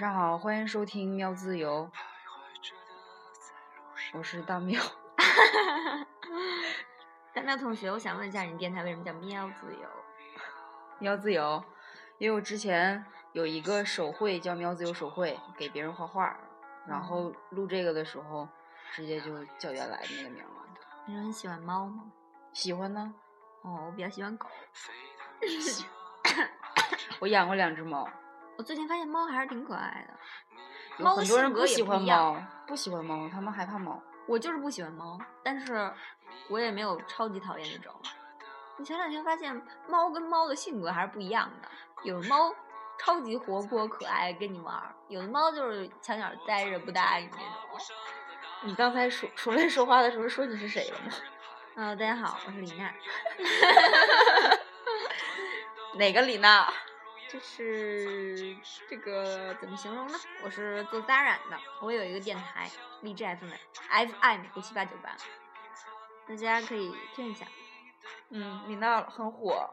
上好，欢迎收听喵自由，我是大喵。大喵同学，我想问一下，你电台为什么叫喵自由？喵自由，因为我之前有一个手绘叫喵自由手绘，给别人画画，然后录这个的时候，直接就叫原来的那个名了。你说你喜欢猫吗？喜欢呢，哦，我比较喜欢狗。我养过两只猫。我最近发现猫还是挺可爱的。猫的很多人性格也喜欢不一样猫，不喜欢猫，他们害怕猫。我就是不喜欢猫，但是我也没有超级讨厌那种。我前两天发现猫跟猫的性格还是不一样的，有的猫超级活泼可爱，跟你玩儿；有的猫就是墙角待着不搭理你那种。你刚才说出来说话的时候说你是谁了吗？嗯、大家好，我是李娜，哪个李娜？就是这个怎么形容呢？我是做扎染的，我有一个电台荔枝 FM FM 五七八九八，大家可以听一下。嗯，李娜很火，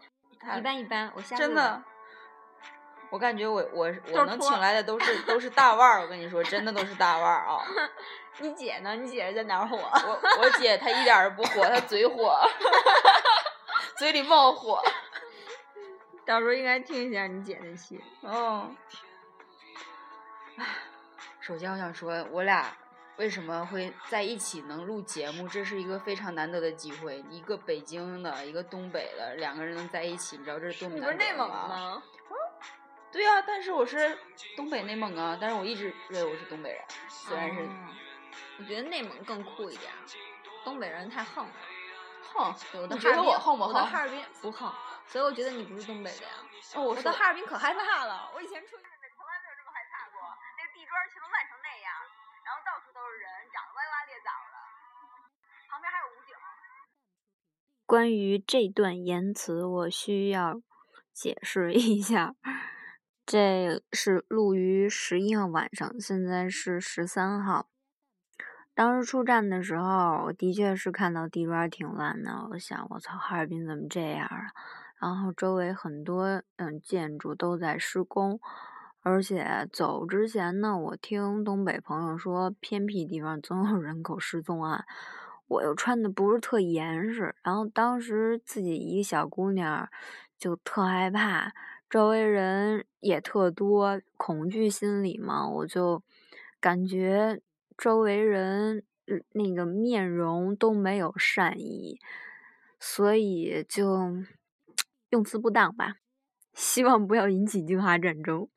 一般一般，我瞎录真的。我感觉我我我能请来的都是都是大腕儿，我跟你说，真的都是大腕儿啊！你姐呢？你姐在哪儿火？我我姐她一点儿不火，她嘴火，嘴里冒火。到时候应该听一下你姐那戏。哦，唉，首先我想说，我俩为什么会在一起能录节目，这是一个非常难得的机会。一个北京的，一个东北的，两个人能在一起，你知道这是多么你不难得是内蒙吗？吗？对呀、但是我是东北内蒙啊，但是我一直认为我是东北人，虽然是哦我觉得内蒙更酷一点，东北人太横了。哼，有的你觉得我横不横我到哈尔滨不横，所以我觉得你不是东北的呀。哦，我我说到哈尔滨可害怕了，我以前出去从来没有这么害怕过，那个地砖全都烂成那样，然后到处都是人，长得歪瓜裂枣的，旁边还有武警。关于这段言辞，我需要解释一下。这是录于十一号晚上，现在是十三号。当时出站的时候，我的确是看到地砖挺烂的，我想我操，哈尔滨怎么这样啊？然后周围很多嗯建筑都在施工，而且走之前呢，我听东北朋友说，偏僻地方总有人口失踪案。我又穿的不是特严实，然后当时自己一个小姑娘就特害怕，周围人也特多，恐惧心理嘛，我就感觉周围人那个面容都没有善意，所以就用词不当吧，希望不要引起京哈战争。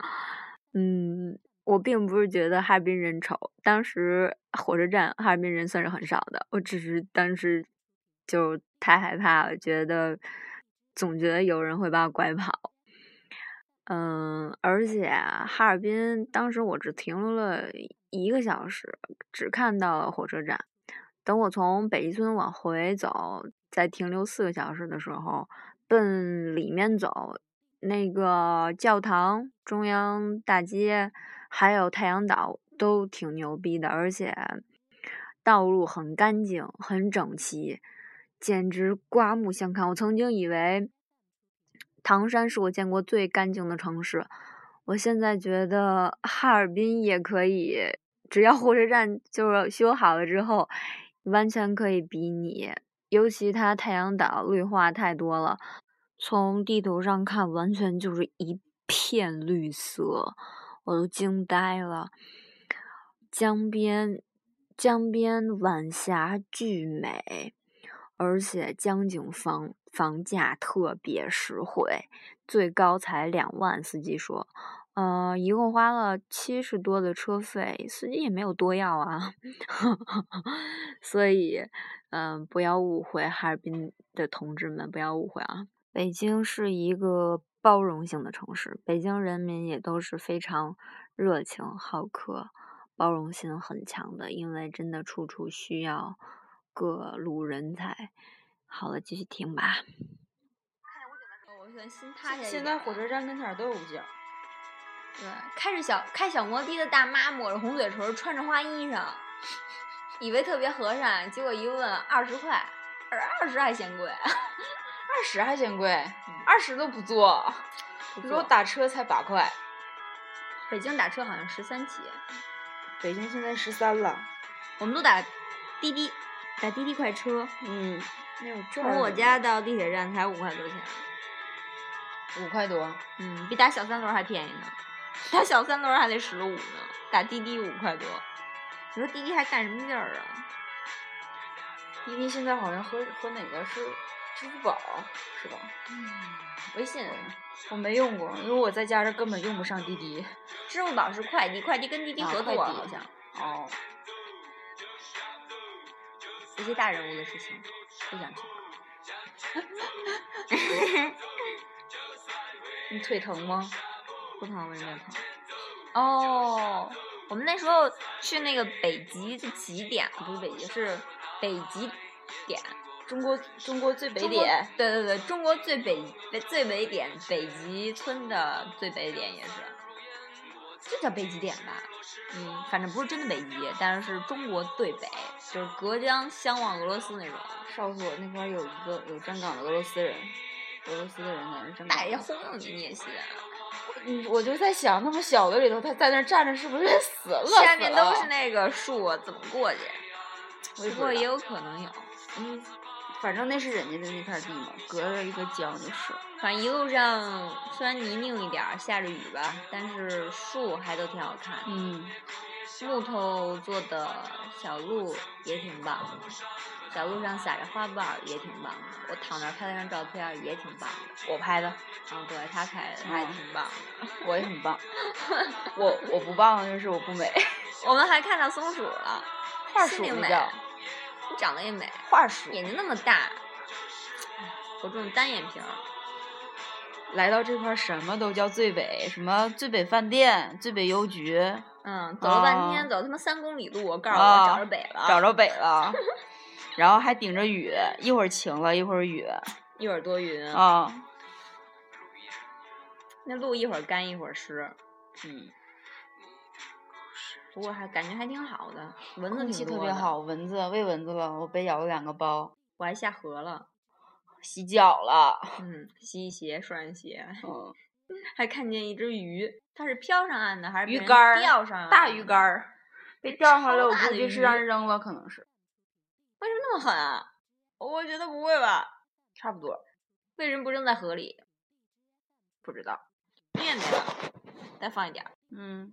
嗯，我并不是觉得哈尔滨人丑，当时火车站哈尔滨人算是很少的，我只是当时就太害怕了，觉得总觉得有人会把我拐跑。嗯，而且哈尔滨当时我只停留了一个小时，只看到了火车站。等我从北一村往回走，再停留四个小时的时候，奔里面走，那个教堂、中央大街还有太阳岛都挺牛逼的，而且道路很干净、很整齐，简直刮目相看。我曾经以为唐山是我见过最干净的城市，我现在觉得哈尔滨也可以，只要火车站就是修好了之后，完全可以比拟。尤其它太阳岛绿化太多了，从地图上看，完全就是一片绿色，我都惊呆了。江边，江边晚霞巨美，而且江景房房价特别实惠，最高才两万。司机说，呃，一共花了七十多的车费，司机也没有多要啊。所以，嗯、不要误会哈尔滨的同志们，不要误会啊。北京是一个包容性的城市，北京人民也都是非常热情好客。包容性很强的，因为真的处处需要各路人才。好了，继续听吧。现在火车站跟前儿都有武警。对，开着小开小摩的的大妈抹着红嘴唇，穿着花衣裳，以为特别和善，结果一问二十块，二二十还嫌贵，二十还嫌贵，二十都不坐，不你说我打车才八块，北京打车好像十三起，北京现在十三了。我们都打滴滴，打滴滴快车。嗯，从我家到地铁站才五块多钱，五块多。嗯，比打小三轮还便宜呢。打小三轮还得十五呢，打滴滴五块多。你说滴滴还干什么劲儿啊？滴滴现在好像和和哪个是支付宝是吧？嗯，微信我没用过，因为我在家这根本用不上滴滴。支付宝是快递，快递跟滴滴合作好像。哦。一些大人物的事情不想听。你腿疼吗？不疼，为什么疼？哦，我们那时候去那个北极的极点，不是北极，是北极点，中国中国最北点。对对对，中国最北最北点，北极村的最北点也是。这叫北极点吧，嗯，反正不是真的北极，但是是中国最北，就是隔江相望俄罗斯那种。哨所那块有一个有站岗的俄罗斯人，俄罗斯的人在那站岗。大爷轰你你也信？嗯，我就在想，那么小的里头，他在那站着，是不是死了？下面都是那个树，怎么过去？不过也有可能有，嗯。反正那是人家的那片地嘛，隔着一个江就是。反正一路上虽然泥泞一点儿，下着雨吧，但是树还都挺好看。嗯。木头做的小鹿也挺棒，小路上撒着花瓣儿也挺棒的。我躺那儿拍了张照片也挺棒的。我拍的。嗯，对他拍的，他也挺棒的。我也很棒。我我不棒就是我不美。我们还看到松鼠了。画鼠美。你长得也美，画鼠，眼睛那么大，我这种单眼皮儿。来到这块儿，什么都叫最北，什么最北饭店、最北邮局。嗯，走了半天，走他妈三公里路，我告诉我找着北了，找着北了。然后还顶着雨，一会儿晴了，一会儿雨，一会儿多云。啊。那路一会儿干一会儿湿。嗯。不过还感觉还挺好的，蚊子空气特别好，蚊子喂蚊子了，我被咬了两个包，我还下河了，洗脚了，嗯，洗鞋涮鞋，嗯，还看见一只鱼，它是漂上岸的还是鱼竿钓上大鱼竿儿，被钓上来，我估计是让人扔了，可能是，为什么那么狠啊？我觉得不会吧，差不多，为什么不扔在河里？不知道，面面，再放一点嗯。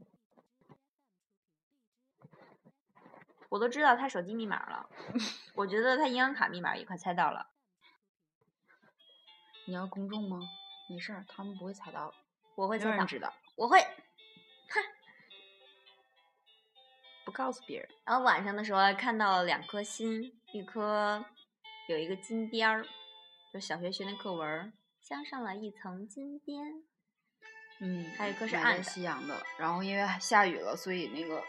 我都知道他手机密码了，我觉得他银行卡密码也快猜到了。你要公众吗？没事儿，他们不会猜到。我会猜到。知道。我会。哼。不告诉别人。然后晚上的时候还看到了两颗星，一颗有一个金边儿，就小学学那课文，镶上了一层金边。嗯。还有一颗是暗夕阳的，然后因为下雨了，所以那个。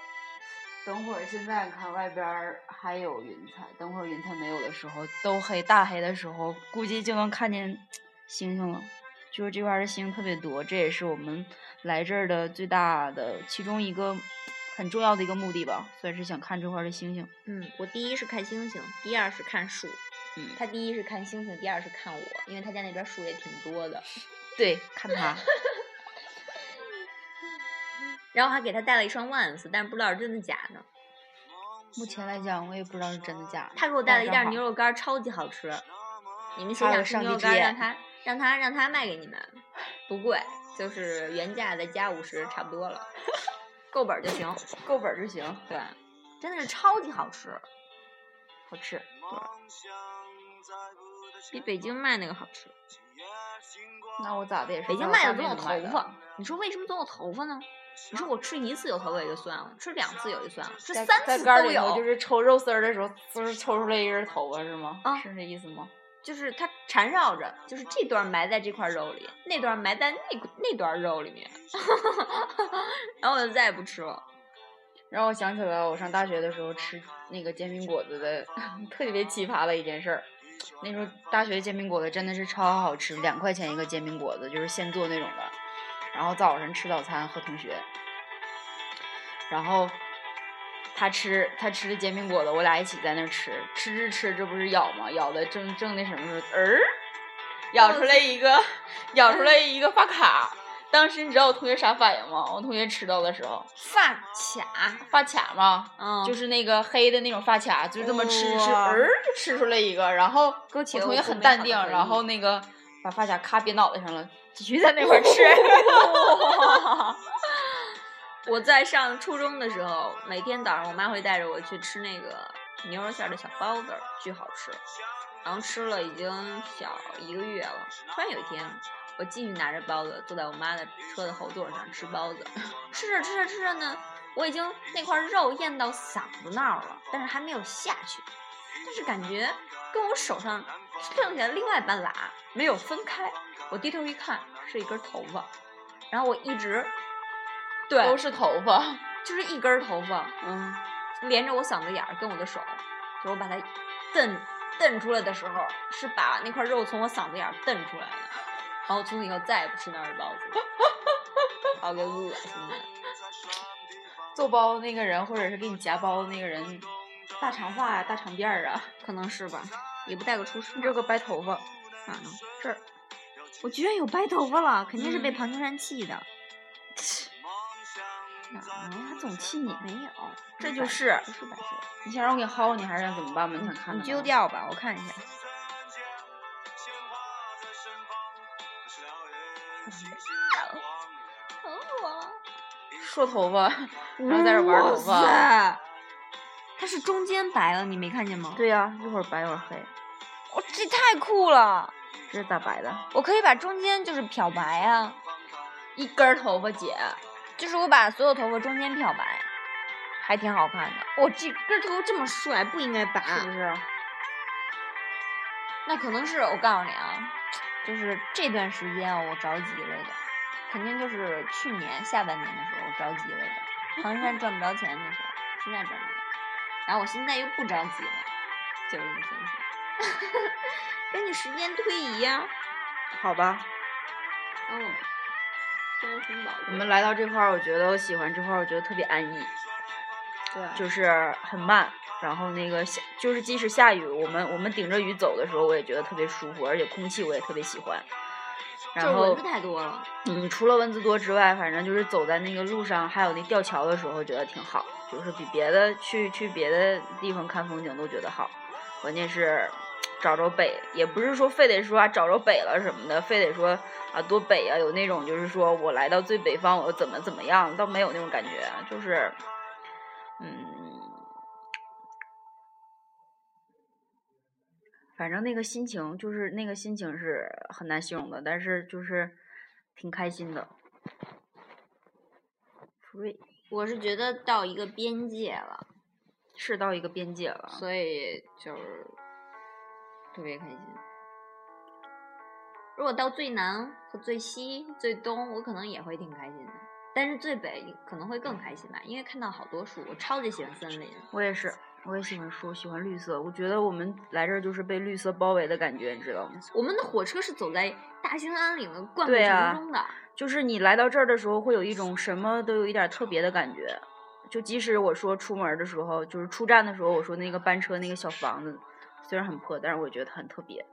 等会儿，现在看外边还有云彩。等会儿云彩没有的时候，都黑大黑的时候，估计就能看见星星了。就是这块的星特别多，这也是我们来这儿的最大的其中一个很重要的一个目的吧，算是想看这块的星星。嗯，我第一是看星星，第二是看树。嗯，他第一是看星星，第二是看我，因为他家那边树也挺多的。对，看他。然后还给他带了一双 Vans，但是不知道是真的假的。目前来讲，我也不知道是真的假的。他给我带了一袋牛肉干，超级好吃。你们想想吃牛肉干，让他让他让他卖给你们，不贵，就是原价再加五十，差不多了，够本就行，够本就行。对，真的是超级好吃，好吃。对，比北京卖那个好吃。那我咋的也是。北京卖的总有头发，你说为什么总有头发呢？你说我吃一次有头发也就算了，吃两次有就算了，吃三次都有。就是抽肉丝儿的时候，就是抽出来一根头发是吗？啊，是这意思吗？就是它缠绕着，就是这段埋在这块肉里，那段埋在那那段肉里面，然后我就再也不吃了。让我想起了我上大学的时候吃那个煎饼果子的 特别奇葩的一件事。那时候大学煎饼果子真的是超好吃，两块钱一个煎饼果子，就是现做那种的。然后早上吃早餐和同学，然后他吃他吃的煎饼果子，我俩一起在那吃，吃着吃这不是咬吗？咬的正正那什么时候，儿，咬出来一个，咬出来一个发卡，当时你知道我同学啥反应吗？我同学吃到的时候，发卡，发卡嘛，嗯，就是那个黑的那种发卡，就这么吃吃，哇儿就吃出来一个，然后我同学很淡定，然后那个把发卡咔别脑袋上了，继续在那块儿吃。我在上初中的时候，每天早上我妈会带着我去吃那个牛肉馅的小包子，巨好吃。然后吃了已经小一个月了。突然有一天，我继续拿着包子坐在我妈的车的后座上吃包子，吃着吃着吃着呢，我已经那块肉咽到嗓子那儿了，但是还没有下去。但是感觉跟我手上剩下的另外半拉没有分开。我低头一看，是一根头发。然后我一直对都是头发，就是一根儿头发，嗯，连着我嗓子眼儿跟我的手，就我把它蹬蹬出来的时候，是把那块肉从我嗓子眼儿蹬出来的。然后从此以后再也不吃那儿的包子了，把我给恶心的。做包子那个人，或者是给你夹包子那个人，大长发呀、大长辫儿啊，可能是吧，也不带个厨师帽。这个白头发，哪呢？这儿我居然有白头发了，肯定是被嗯庞青山气的。哪儿呢？他总气你。没有，这就是不是白色。你想让我给你薅你，还是想怎么办吧？你想看你的吗。揪掉吧，我看一下。哦，说头发，然后在这玩头发。哇塞它是中间白了，你没看见吗？，对呀、一会儿白一会儿黑，哦，这太酷了！这是咋白的？我可以把中间就是漂白啊，一根儿头发姐，就是我把所有头发中间漂白，还挺好看的。我、这根头这么帅，不应该拔。是不是？那可能是我告诉你啊，就是这段时间啊，我着急了的，肯定就是去年下半年的时候我着急了的。唐山赚不着钱的时候，现在赚着了，然后我现在又不着急了，就是这么现实。跟你时间推移呀、好吧，嗯，我们来到这块儿，我觉得我喜欢这块儿，我觉得特别安逸，对，就是很慢。然后那个下，就是即使下雨，我们我们顶着雨走的时候，我也觉得特别舒服，而且空气我也特别喜欢。然后蚊子太多了。嗯，除了蚊子多之外，反正就是走在那个路上，还有那吊桥的时候，觉得挺好，就是比别的去去别的地方看风景都觉得好。关键是找着北，也不是说非得说啊找着北了什么的，非得说啊多北啊，有那种就是说我来到最北方，我又怎么怎么样，倒没有那种感觉，就是嗯。反正那个心情就是那个心情是很难形容的，但是就是挺开心的。free 我是觉得到一个边界了，是到一个边界了，所以就是特别开心。如果到最南和最西、最东，我可能也会挺开心的。但是最北可能会更开心吧，因为看到好多树，我超级喜欢森林。我也是，我也喜欢树，喜欢绿色。我觉得我们来这儿就是被绿色包围的感觉，你知道吗？我们的火车是走在大兴安岭的灌木丛中的，就是你来到这儿的时候，会有一种什么都有一点特别的感觉。就即使我说出门的时候，就是出站的时候，我说那个班车那个小房子，虽然很破，但是我觉得它很特别。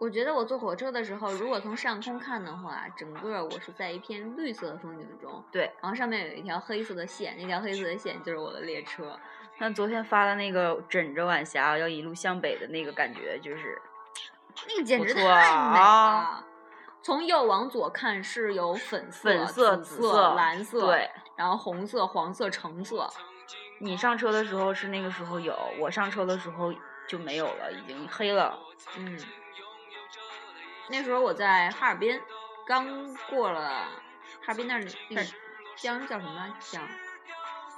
我觉得我坐火车的时候，如果从上空看的话，整个我是在一片绿色的风景中，对，然后上面有一条黑色的线，那条黑色的线就是我的列车。像昨天发的那个枕着晚霞要一路向北的那个感觉，就是那个简直太美啊了。从右往左看是有粉色、粉色、紫紫色、蓝色，对，然后红色、黄色、橙色。你上车的时候是那个时候有，我上车的时候就没有了，已经黑了。嗯，那时候我在哈尔滨，刚过了哈尔滨那儿那个江叫什么江？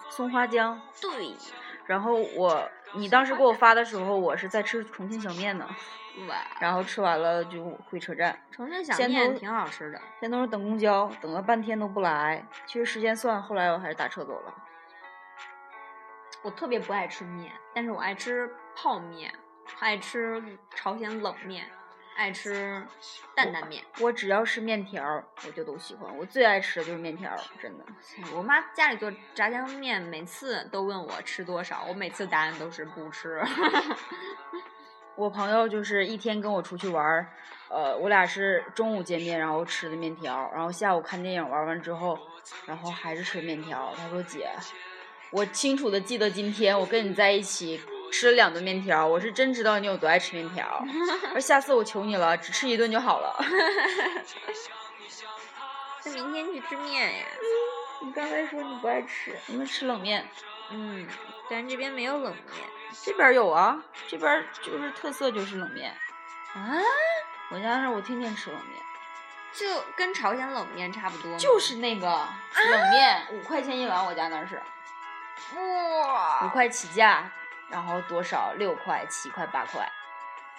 松花江，对，然后我你当时给我发的时候，我是在吃重庆小面呢，哇，然后吃完了就回车站。重庆小面挺好吃的。先都是等公交，等了半天都不来。其实时间算，后来我还是打车走了。我特别不爱吃面，但是我爱吃泡面，爱吃朝鲜冷面，爱吃担担面。我只要是面条儿，我就都喜欢。我最爱吃的就是面条儿，真的。我妈家里做炸酱面，每次都问我吃多少，我每次答案都是不吃。我朋友就是一天跟我出去玩儿，呃，我俩是中午见面，然后吃的面条，然后下午看电影玩完之后，然后还是吃面条。他说姐，我清楚的记得今天我跟你在一起吃了两顿面条，我是真知道你有多爱吃面条。而下次我求你了，只吃一顿就好了。那明天去吃面呀？你刚才说你不爱吃，你们吃冷面。嗯，咱这边没有冷面，这边有啊，这边就是特色就是冷面。啊？我家那我天天吃冷面，就跟朝鲜冷面差不多。就是那个冷面，五块钱一碗，我家那是。哇！五块起价，然后多少？六块、七块、八块。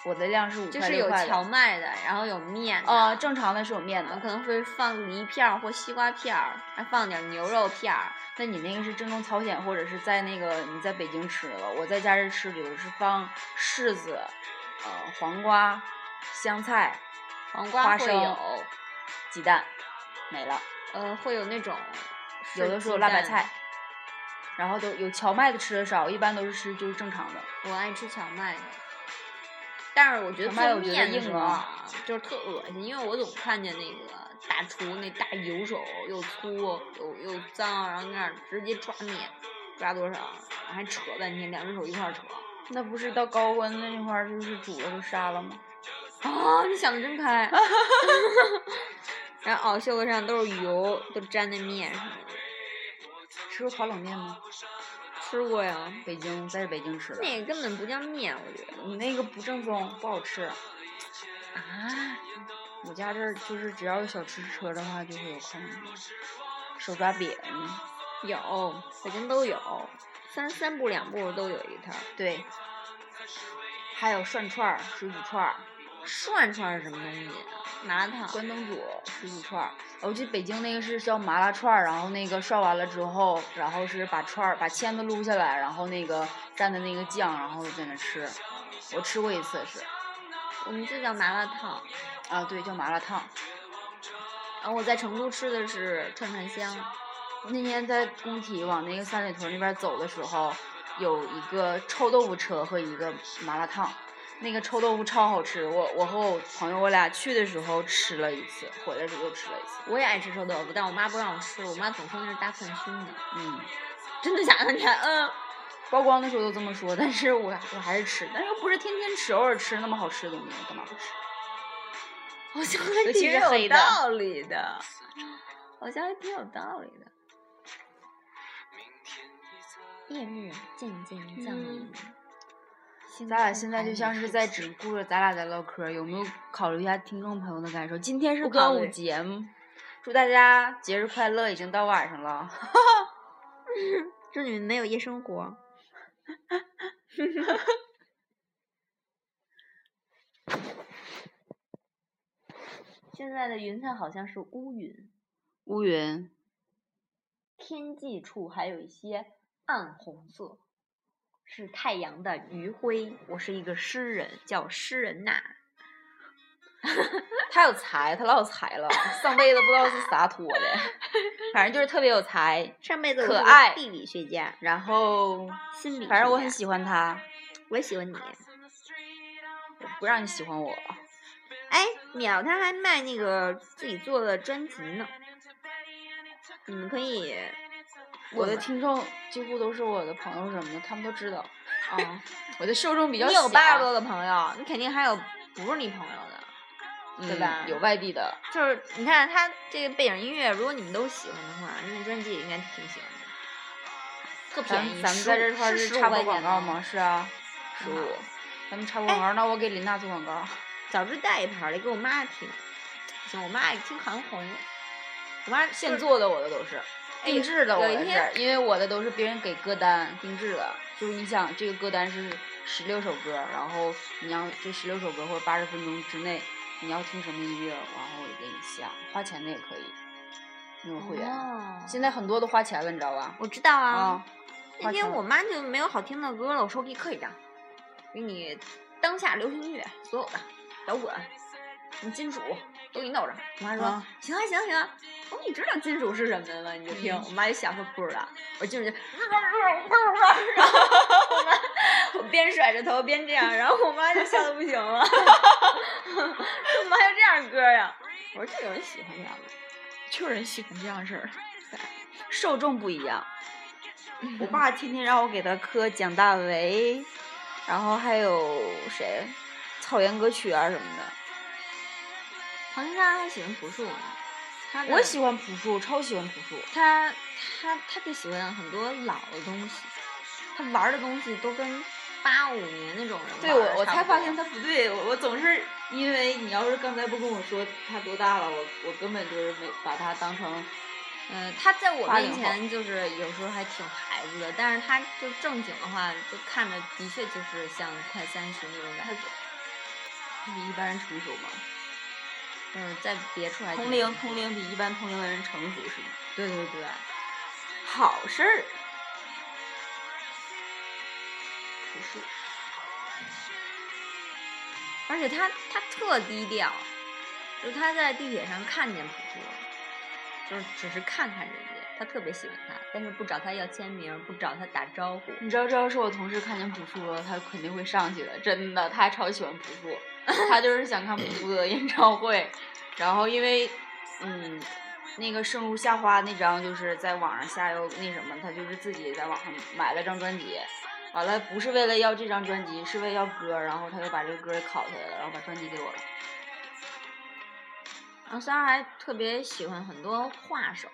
我的量是五块就是有荞麦的，然后有面的。啊，正常的是有面的，可能会放梨片儿或西瓜片儿，还放点牛肉片儿。那你那个是正宗朝鲜，或者是在那个你在北京吃的？我在家是吃的是放柿子、呃黄瓜、香菜、黄瓜、花生、鸡蛋，没了。呃，会有那种有的时候辣白菜，然后都有荞麦的吃的少，一般都是吃就是正常的。我爱吃荞麦的。但是我觉得做面的时候啊，就是特恶心，因为我总看见那个大厨那大油手又粗又又脏，然后那儿直接抓面，抓多少还扯半天，两只手一块扯。那不是到高温那块儿就是煮了就杀了吗？啊，你想的真开。然后熬袖子上都是油，都粘在面上。吃过烤冷面吗？吃过呀，北京在北京吃的。那个根本不叫面，我觉得你那个不正宗，不好吃。啊？我家这儿就是只要有小吃车的话，就会有烤冷面。手抓饼有，北京都有，三三步两步都有一摊。对。还有涮串儿、水煮串儿。涮串儿是什么东西？麻辣烫、关东煮、水煮串儿，我记得北京那个是叫麻辣串儿，然后那个涮完了之后，然后是把串儿把签子撸下来，然后那个蘸的那个酱，然后在那吃。我吃过一次是，我们这叫麻辣烫。啊，对，叫麻辣烫。然后我在成都吃的是串串香。那天在工体往那个三里屯那边走的时候，有一个臭豆腐车和一个麻辣烫。那个臭豆腐超好吃，我我和我朋友我俩去的时候吃了一次，回来时候又吃了一次。我也爱吃臭豆腐，但我妈不让我吃，我妈总说那是大蒜熏的。嗯，真的假的？你看，嗯，曝光的时候都这么说，但是我我还是吃，但是又不是天天吃，偶尔吃那么好吃的东西，干嘛不吃？好像还挺有道理的，好像还挺有道理的。夜幕渐渐降临。咱俩现在就像是在只顾着咱俩在唠嗑，有没有考虑一下听众朋友的感受？今天是端午节，祝大家节日快乐！已经到晚上了 祝你们没有夜生活。现在的云彩好像是乌云，乌云，天际处还有一些暗红色。是太阳的余晖。我是一个诗人，叫诗人呐。他有才，他老有才了。上辈子不知道是啥托的，反正就是特别有才。上辈子可爱，地理学家，然后心理，反正我很喜欢他。我也喜欢你。不让你喜欢我。哎，淼他还卖那个自己做的专辑呢。你们可以。我的听众几乎都是我的朋友什么的，他们都知道。啊，我的受众比较小。你有八十多个朋友，你肯定还有不是你朋友的，对吧？有外地的。就是你看他这个背景音乐，如果你们都喜欢的话，那专辑也应该挺喜欢的。特便宜，咱们在这块是插播广告吗？是啊，十五。咱们插播广告，那我给林娜做广告。早知带一盘来给我妈听。行，我妈爱听韩红。我妈现做的，我的都是。定制的，我的是，因为我的都是别人给歌单定制的，就是你想这个歌单是十六首歌，然后你要这十六首歌或者八十分钟之内，你要听什么音乐，然后我给你下，花钱的也可以，那种会员，现在很多都花钱了，你知道吧？我知道啊。那天我妈就没有好听的歌了，我说我给你刻一张，给你当下流行音乐所有的摇滚，什么金属都给你弄上。我妈说行啊行啊行啊，我说你知道金属是什么吗？你就听，我妈就想说不知道，我进去，然后我妈我边甩着头边这样，然后我妈就笑的不行了，说怎么还有这样歌呀？我说这有人喜欢这样的，就有人喜欢这样式儿，受众不一样。我爸天天让我给他磕蒋大为，然后还有谁，草原歌曲啊什么的。黄金山还喜欢朴树呢，我喜欢朴树，超喜欢朴树。他他他就喜欢很多老的东西，他玩的东西都跟八五年那种人对我我才发现他不对，我我总是因为你要是刚才不跟我说他多大了，我我根本就是没把他当成。嗯，他在我面前就是有时候还挺孩子的，但是他就正经的话，就看着的确就是像快三十那种感觉。他比一般人成熟吗？嗯，再别出来。同龄同龄比一般同龄的人成熟是吗？对对对。好事儿。朴树。而且他他特低调，就他在地铁上看见朴树。就是只是看看人家，他特别喜欢他，但是不找他要签名，不找他打招呼。你知道，这要是我同事看见朴树了，他肯定会上去的，真的，他还超喜欢朴树，他就是想看朴树的演唱会。然后因为，嗯，那个《生如夏花》那张就是在网上下又那什么，他就是自己在网上买了张专辑，完了不是为了要这张专辑，是为要歌，然后他就把这个歌给拷下来了，然后把专辑给我了。然后三儿还特别喜欢很多画手，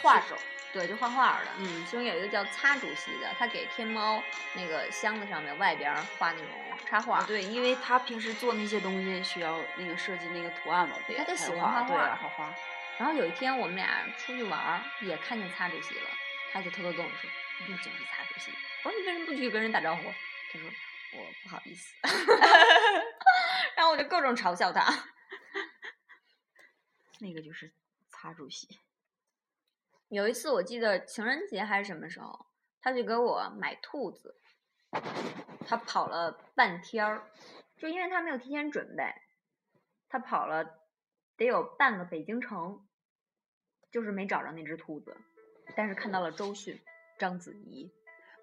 画手，对，就画画的。嗯，其中有一个叫擦主席的，他给天猫那个箱子上面外边画那种插画。对，因为他平时做那些东西需要那个设计那个图案嘛，他就喜欢画画，画画。然后有一天我们俩出去玩，也看见擦主席了，他就偷偷跟我说：“你就是擦主席。”我说：“你为什么不去跟人打招呼？”他说：“我不好意思。”然后我就各种嘲笑他。那个就是擦主席。有一次我记得情人节还是什么时候，他就给我买兔子，他跑了半天儿，就因为他没有提前准备，他跑了得有半个北京城，就是没找着那只兔子，但是看到了周迅、章子怡，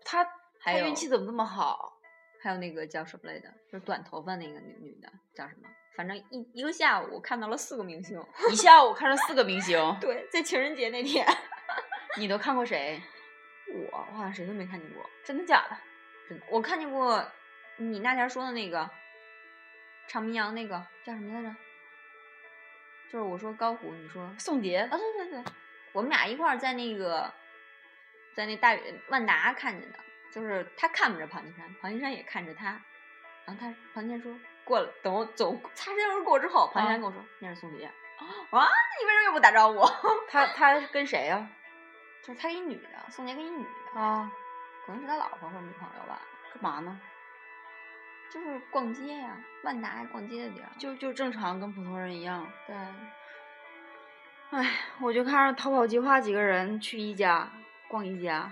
他他运气怎么这么好？还有那个叫什么来着，就是短头发那个女女的叫什么？反正一一个下午看到了四个明星，一下午看了四个明星。对，在情人节那天，你都看过谁？我，我好像谁都没看见过。真的假的？真的，我看见过你那天说的那个唱民谣那个叫什么来着？就是我说高虎，你说宋杰。啊，对对对，我们俩一块儿在那个在那大万达看见的，就是他看不着庞金山，庞金山也看着他，然后他庞金山说。过了，等我走擦身而过之后，庞山跟我说：“那是宋杰。”我说：“你为什么又不打招呼？” 他他跟谁呀？就是他跟一女的，宋杰跟一女的啊，可能是他老婆或者女朋友吧。干嘛呢？就是逛街呀，万达逛街的地儿。就就正常，跟普通人一样。对。唉，我就看着逃跑计划几个人去一家逛一家。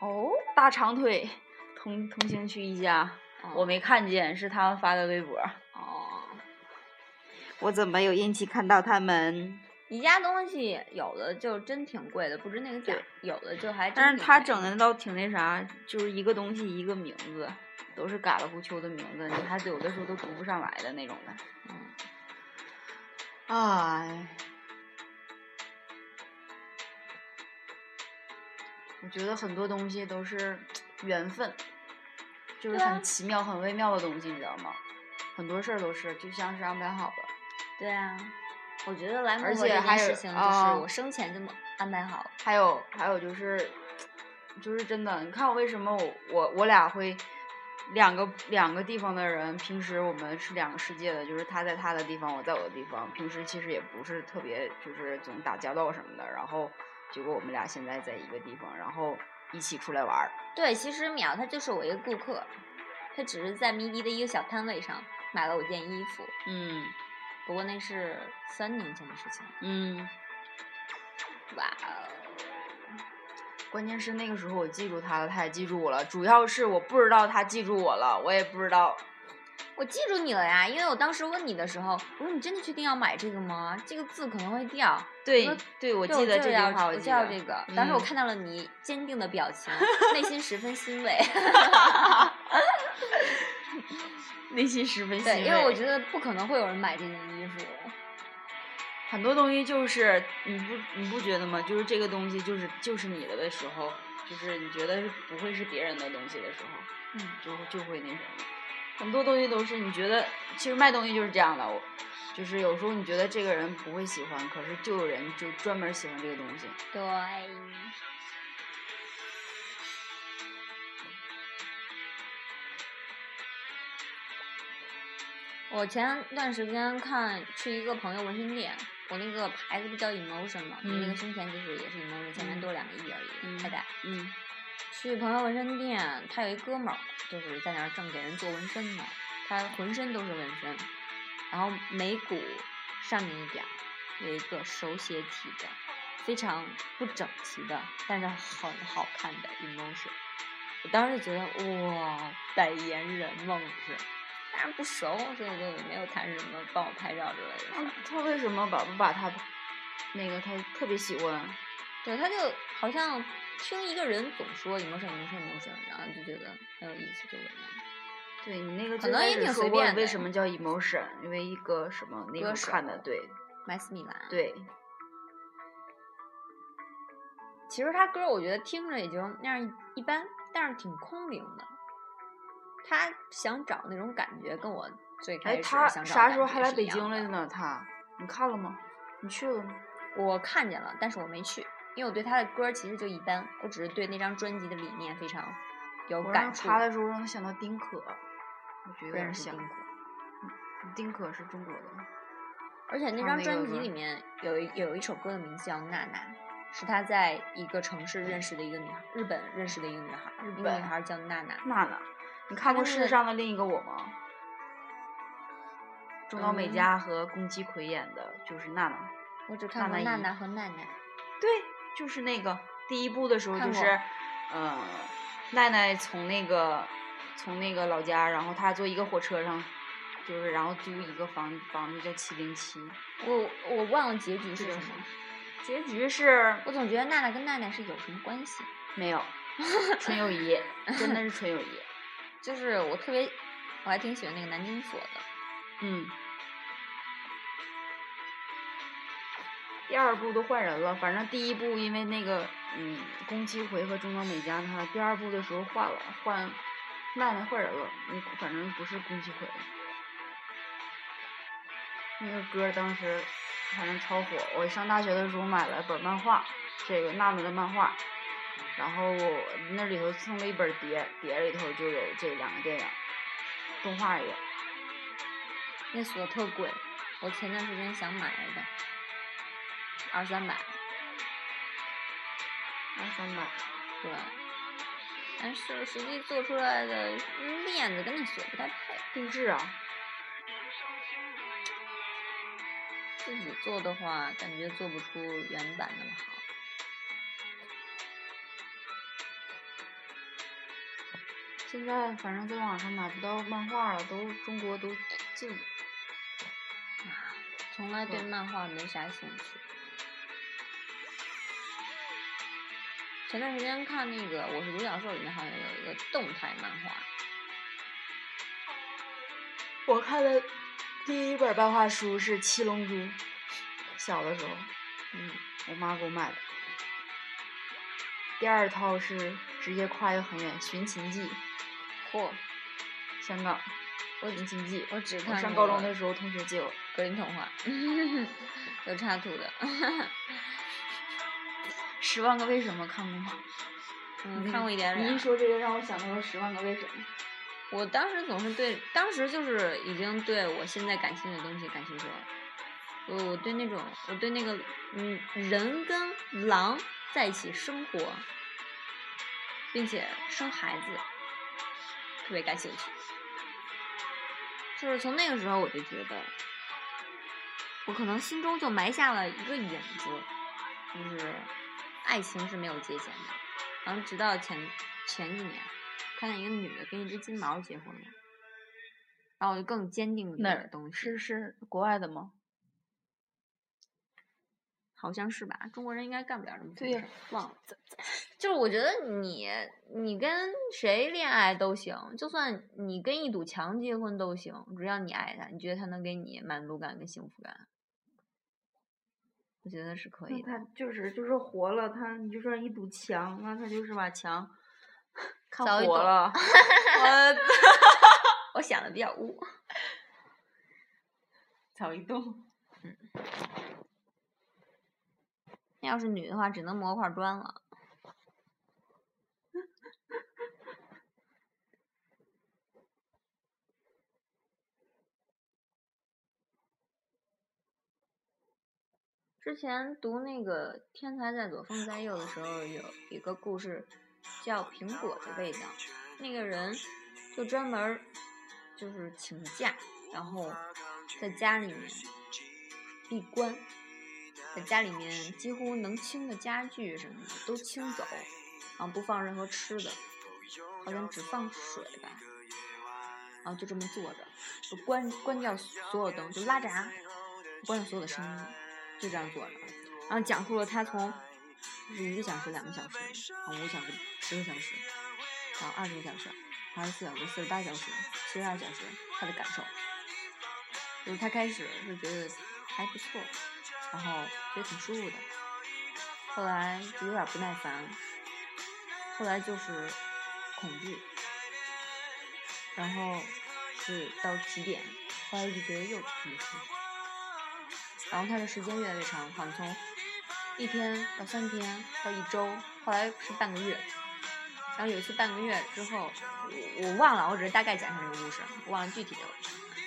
哦。大长腿同同行去一家。我没看见，是他们发的微博。哦，我怎么有运气看到他们？你家东西有的就真挺贵的，不知那个价；有的就还……但是他整的倒挺那啥，就是一个东西一个名字，都是嘎啦咕秋的名字，你还有的时候都读不上来的那种的。嗯。哎，我觉得很多东西都是 缘分。就是很奇妙、很微妙的东西，你知道吗？很多事儿都是就像是安排好的。对啊，我觉得来而且还有事情就是我生前就安排好。还有还有就是，就是真的，你看我为什么我我我俩会两个两个地方的人，平时我们是两个世界的，就是他在他的地方，我在我的地方，平时其实也不是特别就是总打交道什么的，然后结果我们俩现在在一个地方，然后。一起出来玩儿。对，其实淼他就是我一个顾客，他只是在迷笛的一个小摊位上买了我件衣服。嗯，不过那是三年前的事情。嗯，哇哦！关键是那个时候我记住他了，他也记住我了。主要是我不知道他记住我了，我也不知道我记住你了呀，因为我当时问你的时候，我说你真的确定要买这个吗？这个字可能会掉。对对，我记得这句话，我记得。就要这个。当时我嗯看到了你坚定的表情，内心十分欣慰。内心十分欣对，慰。因为我觉得不可能会有人买这件衣服。很多东西就是你不你不觉得吗？就是这个东西就是就是你的的时候，就是你觉得是不会是别人的东西的时候，嗯，就就会那什么。很多东西都是你觉得，其实卖东西就是这样的，我就是有时候你觉得这个人不会喜欢，可是就有人就专门喜欢这个东西。对。我前段时间看去一个朋友纹身店，我那个牌子不叫 emotion 嘛，那个嗯胸前就是也是 emotion，前面嗯多两个 e 而已，嗯太大。嗯去朋友纹身店，他有一哥们儿，就是在那儿正给人做纹身呢，他浑身都是纹身，然后眉骨上面一点儿有一个手写体的，非常不整齐的，但是很好看的 emotion。我当时就觉得哇，代言人梦是，但是不熟，所以就也没有谈什么帮我拍照之类的他为什么把不把他那个他特别喜欢？对，他就好像听一个人总说 emotion emotion emotion，然后就觉得很有意思，就纹了。对你那个可能也挺随便为什么叫 emotion？因为一个什么那个看的手对麦斯米兰。对。其实他歌我觉得听着也就那样一一般，但是挺空灵的。他想找那种感觉，跟我最开哎，始他想找啥时候还来北？京来的呢？他，你看了吗？你去了吗？我看见了，但是我没去，因为我对他的歌其实就一般，我只是对那张专辑的理念非常有感查的时候让他想到丁可，我觉得有点像丁。可，丁可是中国的，而且那张专辑里面有一有一首歌的名字叫《娜娜》，是他在一个城市认识的一个女孩，日本认识的一个女孩，日本女孩叫娜娜。娜娜，你看过《世上的另一个我》吗？中岛美嗯嘉和宫崎葵演的，就是娜娜。我只看过娜娜娜姨娜和奈奈。对，就是那个第一部的时候，就是，呃，奈奈从那个从那个老家，然后她坐一个火车上，就是然后租一个房房子叫七零七。我我忘了结局是什么，结局是我总觉得娜娜跟奈奈是有什么关系。没有，纯友谊，真的是纯友谊。就是我特别，我还挺喜欢那个南京锁的。嗯。第二部都换人了，反正第一部因为那个嗯宫崎葵和中岛美嘉他，第二部的时候换了，换奈奈换人了，嗯，反正不是宫崎葵。那个歌当时反正超火，我上大学的时候买了本漫画，这个娜娜的漫画，然后那里头送了一本碟，碟里头就有这两个电影，动画也有。那锁特贵，我前段时间想买来的，二三百。二三百。对，但是实际做出来的链子跟那锁不太配，定制啊，自己做的话感觉做不出原版那么好。现在反正在网上买不到漫画了，都中国都禁了。啊，从来对对漫画没啥兴趣。前段时间看那个《我是独角兽》里面好像有一个动态漫画，我看的第一本漫画书是《七龙珠》，小的时候，嗯，我妈给我买的。第二套是直接跨越很远，《寻秦记》，嚯，香港，《寻秦记》。我只看我上高中的时候，同学借我。格林童话，有插图的，十万个为什么看过吗？嗯，看过一点你一。说这个，让我想到了《十万个为什么》。我当时总是对，当时就是已经对我现在感兴趣的东西感兴趣了。我我对那种，我对那个嗯人跟狼在一起生活，并且生孩子，特别感兴趣。就是从那个时候我就觉得，我可能心中就埋下了一个影子，就是爱情是没有界限的。然后直到前前几年，看见一个女的跟一只金毛结婚了，然后我就更坚定哪儿这个东西。是是国外的吗？好像是吧？中国人应该干不了这么对呀呀，忘了。就是我觉得你你跟谁恋爱都行，就算你跟一堵墙结婚都行，只要你爱他，你觉得他能给你满足感跟幸福感，我觉得是可以的。他就是就是活了，他你就说一堵墙，那他就是把墙 看活了。我 我想的比较污。凿一洞。那要是女的话，只能磨块砖了。之前读那个《天才在左，风在右》的时候，有一个故事叫《苹果的味道》。那个人就专门就是请假，然后在家里面闭关，在家里面几乎能清的家具什么的都清走，然后不放任何吃的，好像只放水吧，然后就这么坐着，就关关掉所有灯，就拉闸，关掉所有的声音，就这样坐着，然后讲述了他从就是一个小时、两个小时，五个小时、十个小时，然后二十个小时、二十四小时、四十八小时、七十二小时他的感受，就是他开始是觉得还不错，然后觉得挺舒服的，后来就有点不耐烦，后来就是恐惧，然后是到极点，后来就觉得又挺舒服，然后他的时间越来越长，好像从一天到三天到一周，后来是半个月。然后有一次半个月之后，我我忘了，我只是大概讲一下这个故事，我忘了具体的，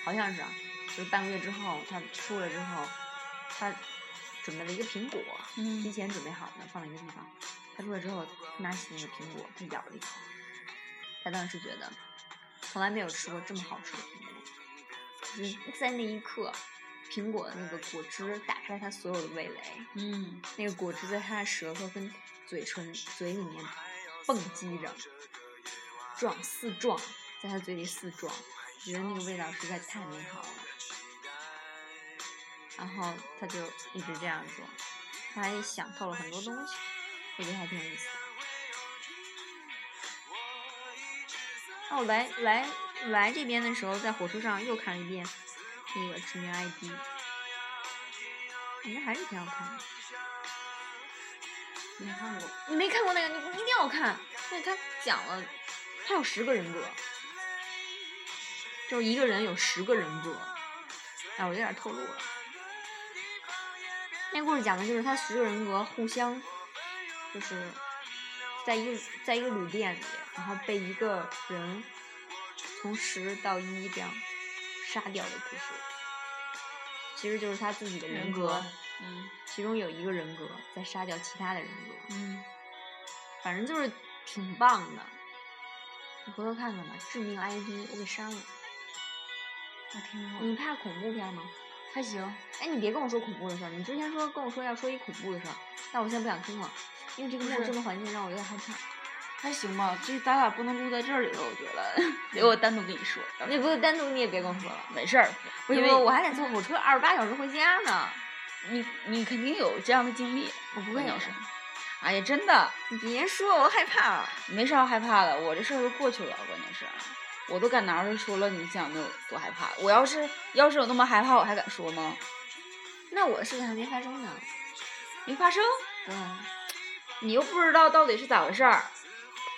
好像是啊，就是半个月之后他出来之后，他准备了一个苹果，嗯提前准备好的放在一个地方。他出来之后，拿起那个苹果，他咬了一口，他当时觉得从来没有吃过这么好吃的苹果，就是在那一刻，苹果的那个果汁打开了他所有的味蕾，嗯，那个果汁在他的舌头跟嘴唇嘴里面蹦击着，撞四撞，在他嘴里四撞，觉得那个味道实在太美好了。然后他就一直这样做，他还想透了很多东西，我觉得还挺有意思的。然后来来来这边的时候，在火车上又看了一遍那个《致命 ID》，感觉还是挺好看的。没看过。你没看过那个，你一定要看。那他讲了，他有十个人格，就是一个人有十个人格。哎，我有点透露了。那故事讲的就是他十个人格互相，就是在一个在一个旅店里，然后被一个人从十到一这样杀掉的故事。其实就是他自己的人格，嗯其中有一个人格在杀掉其他的人格。嗯，反正就是挺棒的。你回头看看吧，《致命 ID》我给删了。我听过。你怕恐怖片吗？还行。哎，你别跟我说恐怖的事儿。你之前说跟我说要说一恐怖的事儿，但我现在不想听了，因为这个陌生的环境让我有点害怕。还行吧，这咱俩不能录在这里了，我觉得得我单独跟你说。你不是单独，你也别跟我说了。没事儿，因为我还得坐火车二十八小时回家呢。你你肯定有这样的经历，我不会有关键是。哎呀，真的，你别说，我害怕了。没啥害怕的，我这事儿都过去了，关键是，我都敢拿出来说了，你想的有多害怕？我要是要是有那么害怕，我还敢说吗？那我的事情还没发生呢。没发生，对，你又不知道到底是咋回事儿，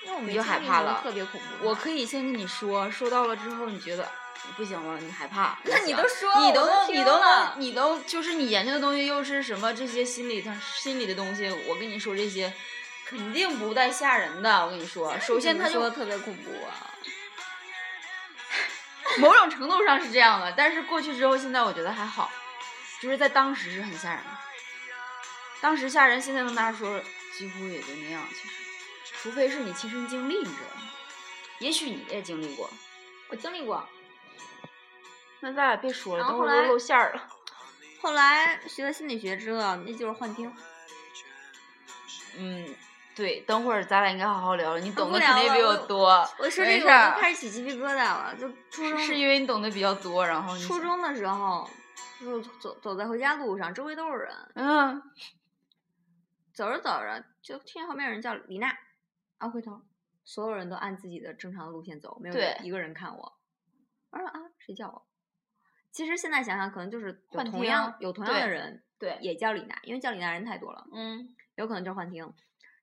因为我们就害怕了特别恐怖。我可以先跟你说，说到了之后你觉得不行了，你害怕，那你都说了你都都你都能你都就是你研究的东西又是什么这些心理它心理的东西，我跟你说这些肯定不带吓人的，我跟你说，首先他就说的特别恐怖啊。某种程度上是这样的，但是过去之后，现在我觉得还好，就是在当时是很吓人的，当时吓人，现在跟大家说，几乎也就那样，其实，除非是你亲身经历，你知道吗？也许你也经历过，我经历过。那咱俩别说了，等会儿都露馅儿了。后来学了心理学知道那就是幻听。嗯，对，等会儿咱俩应该好好聊聊，你懂不聊得肯定比了我我多。我说这没事儿个我都开始起鸡皮疙瘩了，就初中是因为你懂得比较多，然后你初中的时候，就是走走在回家路上，周围都是人，嗯，走着走着就听见后面有人叫李娜，然后回头，所有人都按自己的正常的路线走，没有对一个人看我。我说啊，谁叫我？其实现在想想，可能就是有幻同样有同样的对人对，也叫李娜，因为叫李娜人太多了，嗯有可能就是幻听。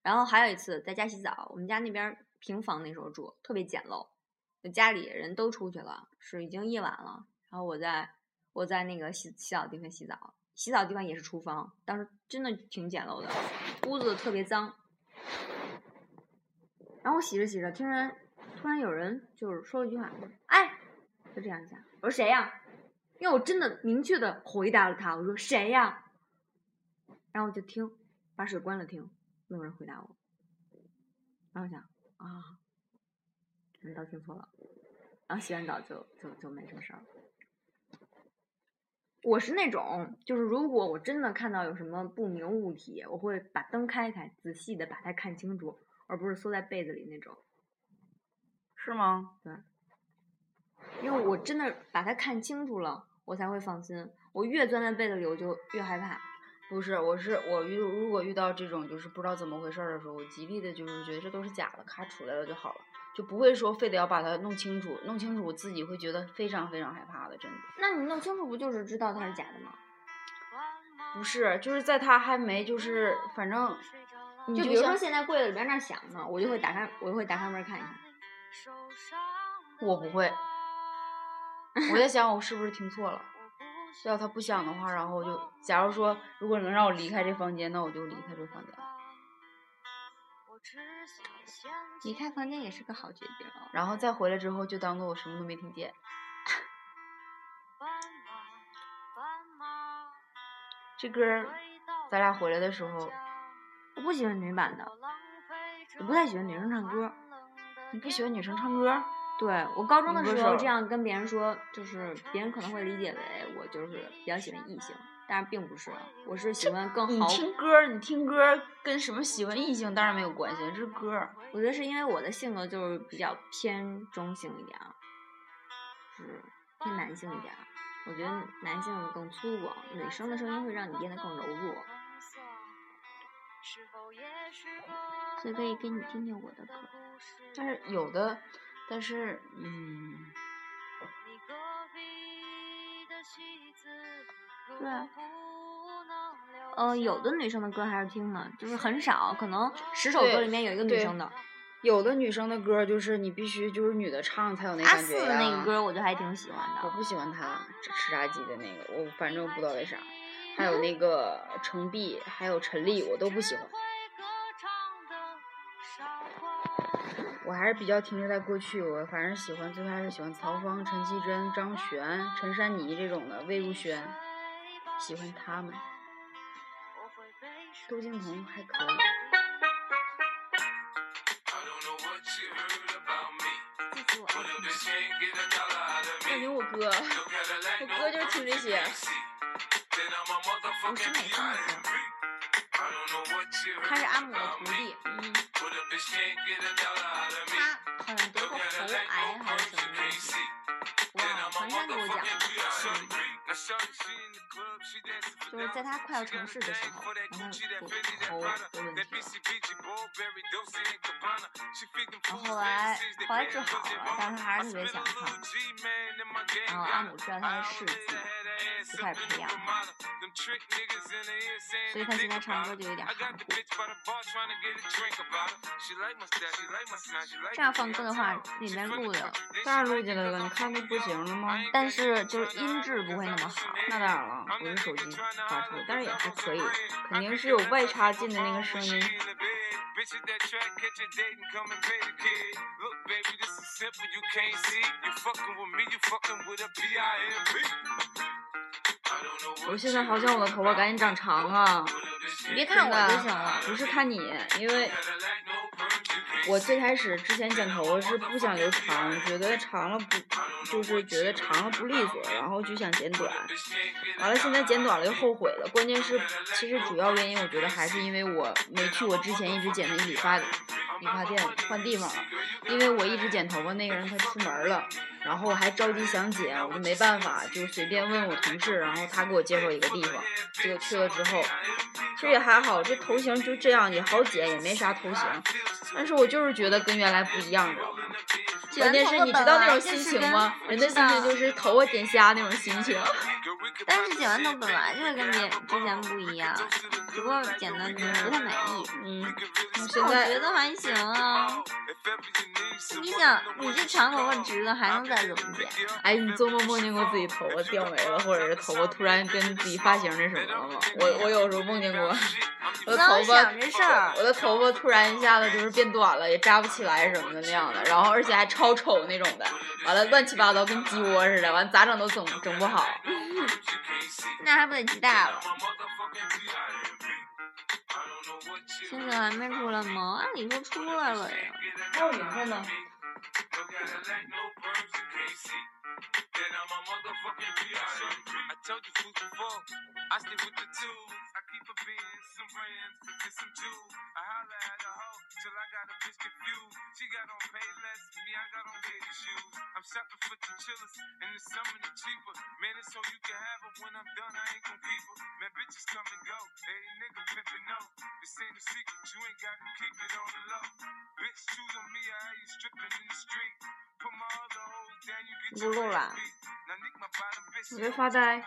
然后还有一次在家洗澡，我们家那边儿平房那时候住，特别简陋，就家里人都出去了，是已经夜晚了，然后我在我在那个洗洗澡地方洗澡，洗澡地方也是厨房，当时真的挺简陋的，屋子特别脏。然后我洗着洗着，听人突然有人就是说了一句话，哎，就这样一下，我说谁呀？因为我真的明确的回答了他，我说谁呀？然后我就听，把水关了听，没有人回答我。然后我想啊，难道听错了？然后洗完澡就就就没什么事儿了。我是那种，就是如果我真的看到有什么不明物体，我会把灯开开，仔细的把它看清楚，而不是缩在被子里那种。是吗？对因为我真的把它看清楚了，我才会放心。我越钻在被子里，我就越害怕。不是，我是我遇如果遇到这种就是不知道怎么回事儿的时候，我极力的就是觉得这都是假的，咔出来了就好了，就不会说非得要把它弄清楚，弄清楚我自己会觉得非常非常害怕的，真的。那你弄清楚不就是知道它是假的吗？不是，就是在它还没就是反正你就比如说像现在柜子里边那儿响呢，我就会打开，我就会打开门看一看。我不会，我在想我是不是听错了。要他不响的话，然后我就假如说如果能让我离开这房间，那我就离开这房间。离开房间也是个好决定哦。然后再回来之后，就当做我什么都没听见。这歌儿，咱俩回来的时候，我不喜欢女版的，我不太喜欢女生唱歌。你不喜欢女生唱歌？对我高中的时候这样跟别人说，就是别人可能会理解为我就是比较喜欢异性，但是并不是，我是喜欢更你。听歌儿，你听歌儿跟什么喜欢异性当然没有关系，这是歌儿。我觉得是因为我的性格就是比较偏中性一点是偏男性一点儿。我觉得男性更粗犷，女生的声音会让你变得更柔弱。所以可以给你听听我的歌。但是有的，但是嗯，对啊，呃，有的女生的歌还是听的，就是很少，可能十首歌里面有一个女生的。有的女生的歌就是你必须就是女的唱才有那阿感觉四的那个歌我就还挺喜欢的。我不喜欢他吃吃炸鸡的那个，我反正不知道为啥。还有那个程璧，还有陈粒，我都不喜欢。我还是比较停留在过去，我反正喜欢最开始喜欢曹芳、陈绮贞、张悬、陈珊妮这种的，魏如萱，喜欢他们。窦靖童还可以。记住我感觉我哥，我哥就是听这些。我是美声的歌，他是阿姆的徒弟，嗯，他好像得过喉癌还是什么东西，忘了，黄山给我讲的。就是在他快要成事的时候，然后就喉有问题了，然后后来后来治好了，但是他还是特别想唱。然后阿姆知道他的事迹，就开始培养，所以他现在唱歌就有点含糊。这样放歌的话，里面录的，当然录进来了，你看不不行了吗？但是就是音质不会那么好。那当然了，我是手机发出的，但是也还可以，肯定是有外插进的那个声音。我现在好想我的头发赶紧长长啊！你别看我就行了。不是看你，因为我最开始之前剪头发是不想留长，觉得长了不，就是觉得长了不利索，然后就想剪短。完了，现在剪短了又后悔了。关键是，其实主要原因我觉得还是因为我没去我之前一直剪的理发理发店换地方了，因为我一直剪头发那个人他出门了，然后我还着急想剪，我就没办法，就随便问我同事，然后他给我介绍一个地方，结果去了之后，其实也还好，这头型就这样也好剪，也没啥头型。但是我就是觉得跟原来不一样，知道吗？关键是你知道那种心情吗？人的心情就是头发剪瞎那种心情。但是剪完头本来就会跟别之前不一样，只不过剪的不太满意。嗯，现在我觉得还行啊。你想，你这长头发直的还能再怎么剪？哎，你做梦梦见过自己头发掉没了，或者是头发突然跟自己发型那什么了吗？我我有时候梦见过。我的头发，我的头发突然一下子就是变短了，也扎不起来什么的那样的，然后而且还超丑那种的，完了乱七八糟跟鸡窝似的，完咋整都整整不好。那还不得鸡大了？现在还没出来吗？按理说出来了呀。还有名字呢。Don't gotta let no birds in can't. Then I'm a motherfucking P.I.A. I told you fools before, I stick with the tools. I keep a Benz, some brands, and some jewels. I holla at a hoe till I got a bitch confused. She got on pay less, me I got on baby shoes. I'm shopping for the chillers, and it's so the cheaper. Man, it's so you can have it when I'm done, I ain't gon' keep her. Man, bitches come and go, hey nigga pimpin' no. This ain't a secret, you ain't gotta keep it on the low. Bitch, choose on me, I hear you strippin' in the street. Put my other hoes down, you get your 录了，我在发呆。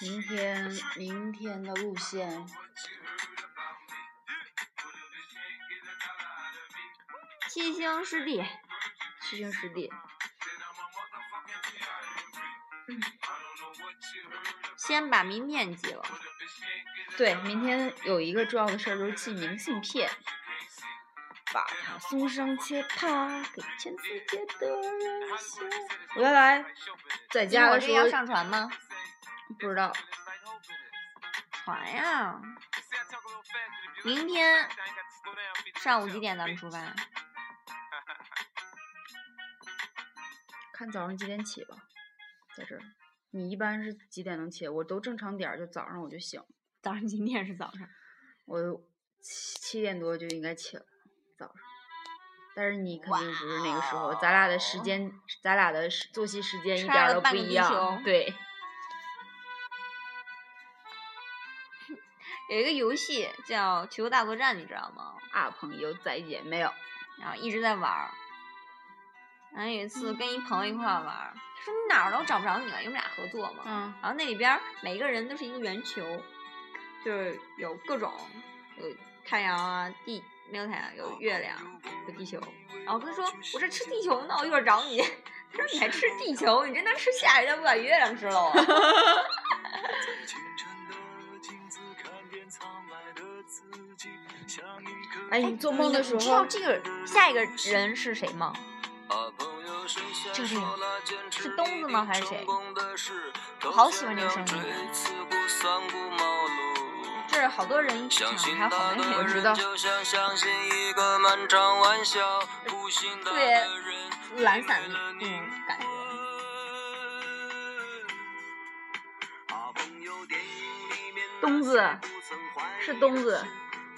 明天，明天的路线。七星师弟，七星师弟。先把名片寄了。对，明天有一个重要的事儿，就是寄明信片，把它送上铁塔，给全世界的人我原来在家的时候要上传吗？不知道。传呀！明天上午几点咱们出发？看早上几点起吧，在这儿。你一般是几点能起？我都正常点儿，就早上我就醒。早上今天是早上？我七七点多就应该起了，早上。但是你肯定不是那个时候，咱俩的时间，咱俩的作息时间一点都不一样。对。有一个游戏叫《球球大作战》，你知道吗？啊，朋友再见没有？然后一直在玩儿。然后有一次跟一朋友一块玩儿，他说你哪儿都找不着你了，因为我们俩合作嘛。嗯。然后那里边每一个人都是一个圆球，就是有各种有太阳啊，地没有太阳，有月亮，有地球。然后他说我这吃地球呢，我一会儿找你。他说你还吃地球？你真的吃下一代不把月亮吃了？哎，你做梦的时候，知道这个下一个人是谁吗？这个是东子吗？还是谁？我好喜欢这个声音。这是好多人一起唱，还有好多人我知道。特别懒散的那种感觉。东子，是东子。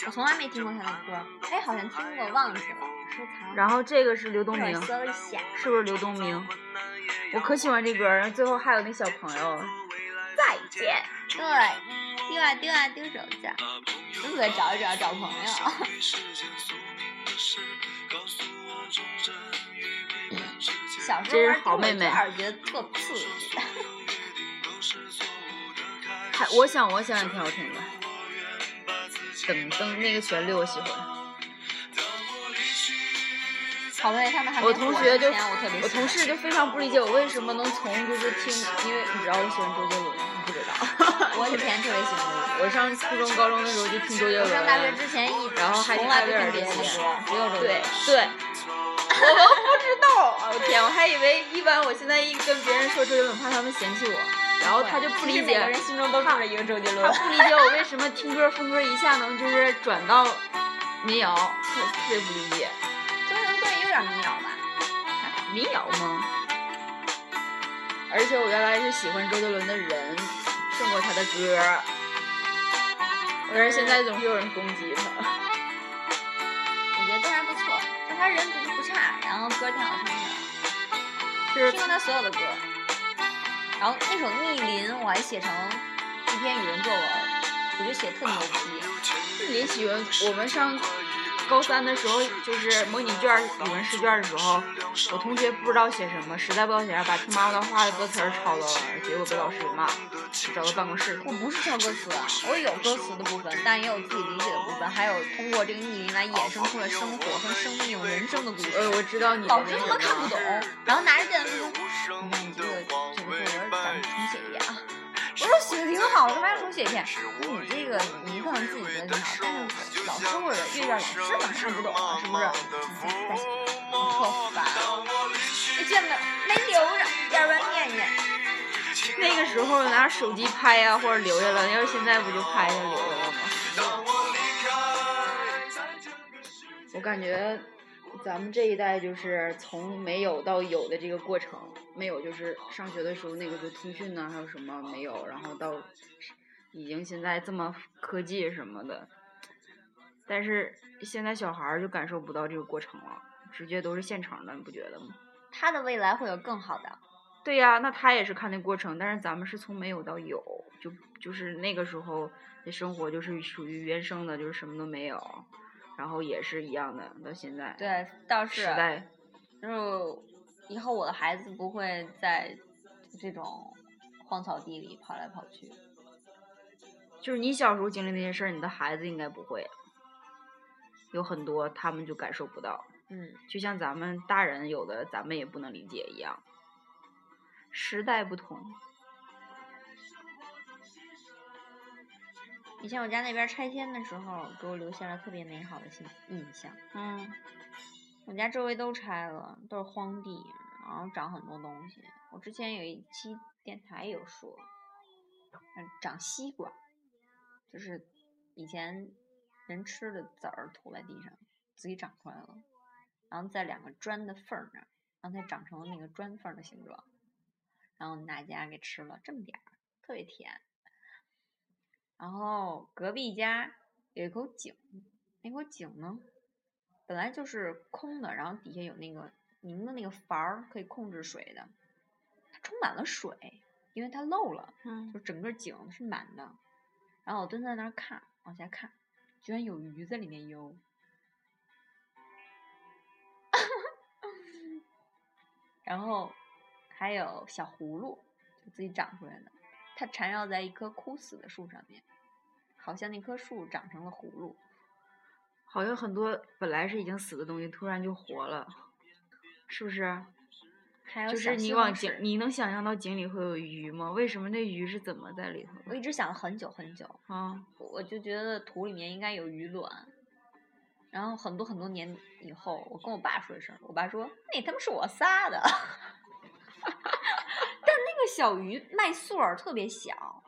我从来没听过他的歌，哎，好像听过，忘记了，收藏。然后这个是刘东明，是不是刘东明？我可喜欢这歌然后，最后还有那小朋友，再见。对，丢啊丢啊丢手绢，都在找一找找朋友。小时候玩好妹妹，觉得特刺激。还，我想，我想也挺好听的。噔噔，那个旋律我喜欢。好嘞，他们还我同学就我同事就非常不理解我为什么能从就是听，因为你知道我喜欢周杰伦，你不知道。我以前特别喜欢。我上初中、高中的时候就听周杰伦。上大学之前一，然后还从来不听别的歌，只有周杰伦。对对。我都不知道我天，我还以为一般我现在一跟别人说周杰伦，怕他们嫌弃我，然后他就不理解，每个人心中都住着一个周杰伦他。不理解我为什么听歌风格一下能就是转到民谣，他特别不理解。民谣吧？民谣吗？而且我原来是喜欢周杰伦的人胜过他的歌，但是现在总是有人攻击他。我觉得都还不错，就他人不不差，然后歌挺好听的，就是听过他所有的歌。然后那首《逆鳞》我还写成一篇语文作文，我觉得写特牛逼。林喜欢，我们上高三的时候，就是模拟卷儿、语文试卷儿的时候，我同学不知道写什么，实在不知道写啥，把听妈妈的话的歌词儿抄到了，结果被老师给骂，找到办公室。我不是抄歌词啊，我有歌词的部分，但也有自己理解的部分，还有通过这个逆鳞来衍生出了生活和生命、人生的故事。呃，我知道你的老师他那个妈看不懂，然后拿着电脑就说：“你看你这个这个作文，咱们重写一遍啊。”我说写的挺好，干嘛要重写一遍？你这个你可能自己觉得挺好，但是老师或者阅卷老师们看不懂啊，是不是？你再再写，我特烦。这卷子没留着，要不然念念。那个时候拿手机拍呀、或者留下了，要是现在不就拍下留下了吗？我感觉咱们这一代就是从没有到有的这个过程，没有就是上学的时候那个时候通讯呢，还有什么没有，然后到已经现在这么科技什么的，但是现在小孩儿就感受不到这个过程了，直接都是现成的，你不觉得吗？他的未来会有更好的。对呀，那他也是看那过程，但是咱们是从没有到有，就就是那个时候的生活就是属于原生的，就是什么都没有，然后也是一样的，到现在对，倒是。时代，就是以后我的孩子不会在这种荒草地里跑来跑去。就是你小时候经历那些事儿，你的孩子应该不会，有很多他们就感受不到，嗯，就像咱们大人有的咱们也不能理解一样，时代不同。以前我家那边拆迁的时候，给我留下了特别美好的印印象。嗯，我家周围都拆了，都是荒地，然后长很多东西。我之前有一期电台有说，嗯，长西瓜，就是以前人吃的籽儿吐在地上，自己长出来了，然后在两个砖的缝儿那儿，让它长成了那个砖缝儿的形状，然后大家给吃了，这么点儿，特别甜。然后隔壁家有一口井，那口井呢，本来就是空的，然后底下有那个拧的那个阀儿，可以控制水的，它充满了水，因为它漏了，嗯就整个井是满的。然后我蹲在那儿看，往下看，居然有鱼在里面游。然后还有小葫芦，就自己长出来的，它缠绕在一棵枯死的树上面，好像那棵树长成了葫芦。好像很多本来是已经死的东西，突然就活了，是不是？还有就是你往井你能想象到井里会有鱼吗？为什么那鱼是怎么在里头？我一直想了很久很久，啊，我就觉得土里面应该有鱼卵。然后很多很多年以后，我跟我爸说一声，我爸说那他妈是我撒的。但那个小鱼麦穗儿特别小，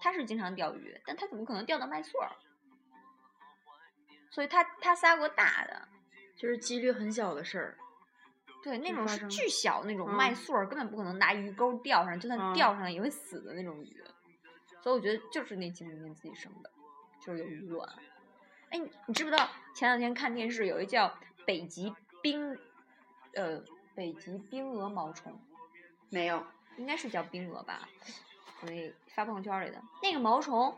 它它是经常钓鱼，但他怎么可能钓到麦穗儿？所以他他撒过大的，就是几率很小的事儿。对，那种是巨小那种嗯麦穗儿，根本不可能拿鱼钩钓上，就算嗯钓上来也会死的那种鱼。所以我觉得就是那井里面自己生的，就是有鱼卵。哎，你你知不知道前两天看电视有一叫北极冰，呃，北极冰鹅毛虫，没有，应该是叫冰鹅吧？我那发朋友圈里的那个毛虫，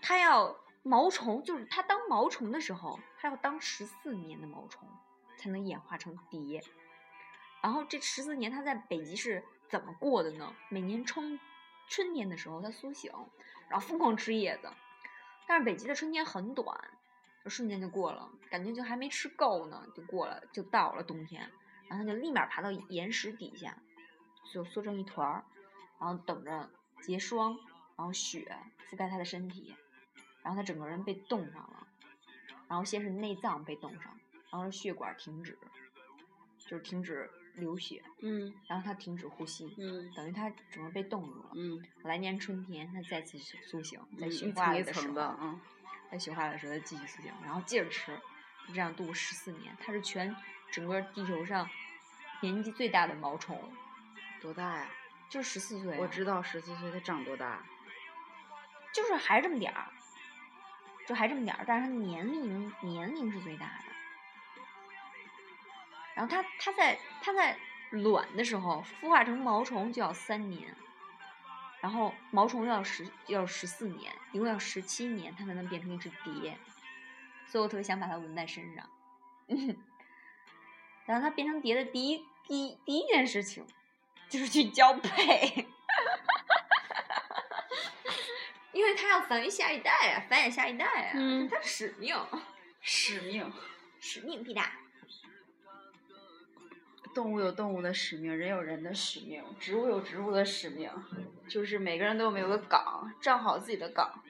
它要毛虫，就是它当毛虫的时候，它要当十四年的毛虫才能演化成蝶。然后这十四年它在北极是怎么过的呢？每年春春天的时候它苏醒，然后疯狂吃叶子。但是北极的春天很短，就瞬间就过了，感觉就还没吃够呢，就过了，就到了冬天。然后它就立马爬到岩石底下，就缩成一团儿，然后等着结霜，然后雪覆盖他的身体，然后他整个人被冻上了，然后先是内脏被冻上，然后血管停止，就是停止流血，嗯然后他停止呼吸，嗯等于他整个被冻住了。嗯来年春天，他再次苏醒，在嗯雪化了的时候，嗯在雪化的时候他继续苏醒，然后接着吃，就这样度过十四年。他是全整个地球上年纪最大的毛虫，多大呀？就十四岁啊、我知道十四岁它长多大？就是还是这么点儿，就还这么点儿，但是它年龄年龄是最大的。然后它它在它在卵的时候孵化成毛虫就要三年，然后毛虫要十要十四年，一共要十七年，它才能变成一只蝶。所以我特别想把它纹在身上。然后它变成蝶的第一第一第一件事情，就是去交配。因为他要繁育下一代啊，繁衍下一代啊，嗯这是它使命，使命。使命必达。动物有动物的使命，人有人的使命，植物有植物的使命，就是每个人都有没有个岗，站好自己的岗。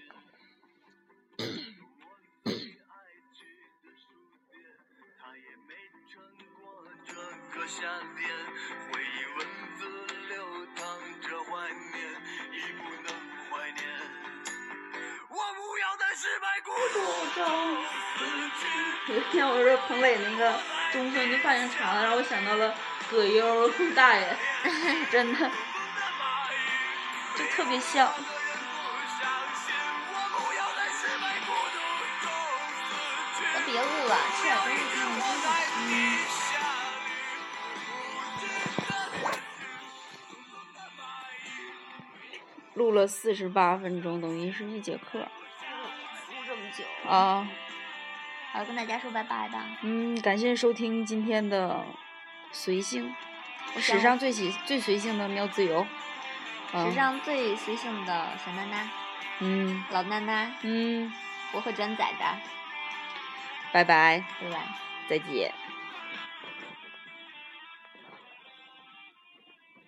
不要在失败孤独中死去。有一天我说彭磊那个中村就发现长了，让我想到了葛优大爷，真的，就特别像。那别录了，吃点东西看看书吧。嗯。录了四十八分钟，等于是一节课久，啊。好，跟大家说拜拜吧。嗯，感谢收听今天的随性，史上最喜最随性的喵自由。史啊上最随性的小娜娜，嗯老娜娜，嗯，我会转载的，拜拜，拜拜？再见。拜